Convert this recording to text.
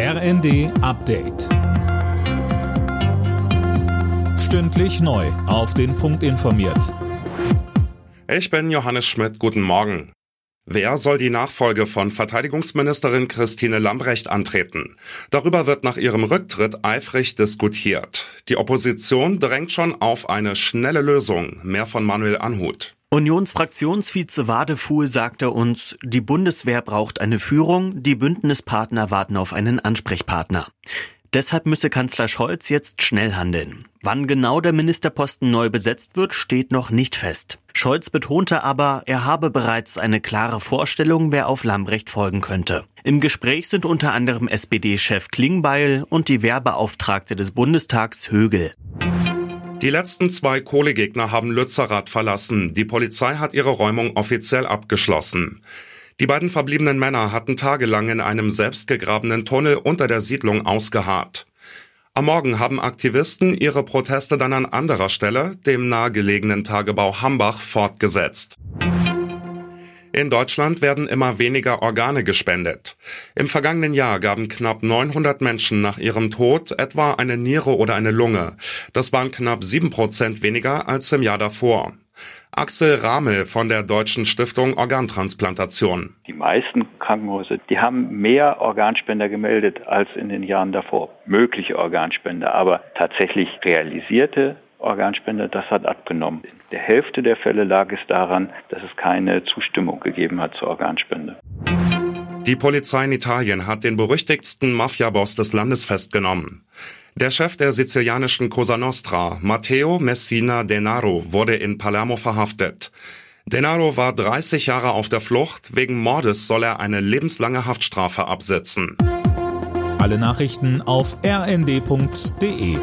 RND Update. Stündlich neu. Auf den Punkt informiert. Ich bin Johannes Schmidt. Guten Morgen. Wer soll die Nachfolge von Verteidigungsministerin Christine Lambrecht antreten? Darüber wird nach ihrem Rücktritt eifrig diskutiert. Die Opposition drängt schon auf eine schnelle Lösung. Mehr von Manuel Anhut. Unionsfraktionsvize Wadefuhl sagte uns, die Bundeswehr braucht eine Führung, die Bündnispartner warten auf einen Ansprechpartner. Deshalb müsse Kanzler Scholz jetzt schnell handeln. Wann genau der Ministerposten neu besetzt wird, steht noch nicht fest. Scholz betonte aber, er habe bereits eine klare Vorstellung, wer auf Lambrecht folgen könnte. Im Gespräch sind unter anderem SPD-Chef Klingbeil und die Wehrbeauftragte des Bundestags Högel. Die letzten zwei Kohlegegner haben Lützerath verlassen. Die Polizei hat ihre Räumung offiziell abgeschlossen. Die beiden verbliebenen Männer hatten tagelang in einem selbstgegrabenen Tunnel unter der Siedlung ausgeharrt. Am Morgen haben Aktivisten ihre Proteste dann an anderer Stelle, dem nahegelegenen Tagebau Hambach, fortgesetzt. In Deutschland werden immer weniger Organe gespendet. Im vergangenen Jahr gaben knapp 900 Menschen nach ihrem Tod etwa eine Niere oder eine Lunge. Das waren knapp sieben Prozent weniger als im Jahr davor. Axel Ramel von der Deutschen Stiftung Organtransplantation. Die meisten Krankenhäuser, die haben mehr Organspender gemeldet als in den Jahren davor. Mögliche Organspender, aber tatsächlich realisierte Organspende, das hat abgenommen. In der Hälfte der Fälle lag es daran, dass es keine Zustimmung gegeben hat zur Organspende. Die Polizei in Italien hat den berüchtigsten Mafiaboss des Landes festgenommen. Der Chef der sizilianischen Cosa Nostra, Matteo Messina Denaro, wurde in Palermo verhaftet. Denaro war 30 Jahre auf der Flucht. Wegen Mordes soll er eine lebenslange Haftstrafe absitzen. Alle Nachrichten auf rnd.de